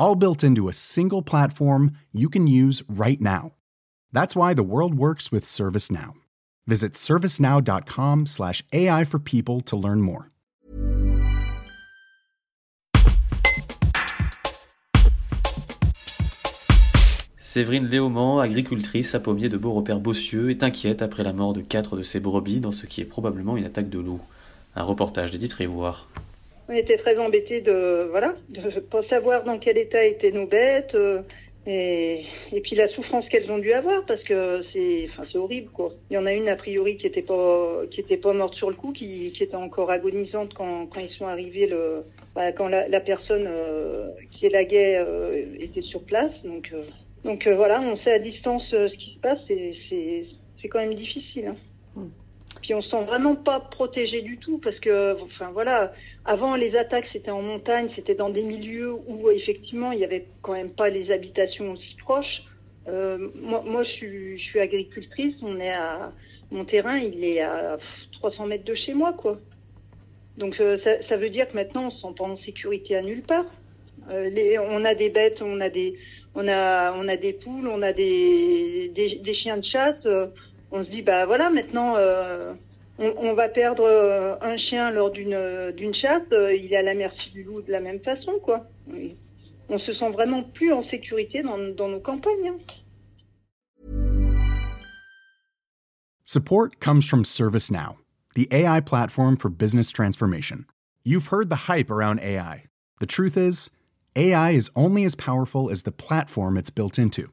all built into a single platform you can use right now. That's why the world works with ServiceNow. Visit servicenow.com/slash AI for people to learn more. Séverine Léaumont, agricultrice à pommier de Beaurepaire-Bossieux, est inquiète après la mort de quatre de ses brebis dans ce qui est probablement une attaque de loup. Un reportage d'Edith Révoire. On était très embêtés de voilà de pas savoir dans quel état étaient nos bêtes euh, et, et puis la souffrance qu'elles ont dû avoir parce que c'est enfin c'est horrible quoi. Il y en a une a priori qui était pas qui était pas morte sur le coup qui, était encore agonisante quand, quand ils sont arrivés le bah, quand la, personne euh, qui élaguait euh, était sur place donc euh, donc euh, voilà on sait à distance ce qui se passe c'est c'est quand même difficile. Hein. Puis on se sent vraiment pas protégé du tout parce que, enfin voilà, avant les attaques c'était en montagne, c'était dans des milieux où effectivement il n'y avait quand même pas les habitations aussi proches. Euh, moi, moi je, suis, agricultrice, on est à mon terrain, il est à 300 mètres de chez moi, quoi. Donc euh, ça, veut dire que maintenant on se sent pas en sécurité à nulle part. Euh, on a des bêtes, on a des, on a, on a des poules, on a des, des, des chiens de chasse. Euh, on se dit bah voilà maintenant euh, on, on, va perdre euh, un chien lors d'une d'une chasse, euh, il est à la merci du loup de la même façon quoi. On se sent vraiment plus en sécurité dans, dans nos campagnes. Hein. Support comes from ServiceNow, the AI platform for business transformation. You've heard the hype around AI. The truth is, AI is only as powerful as the platform it's built into.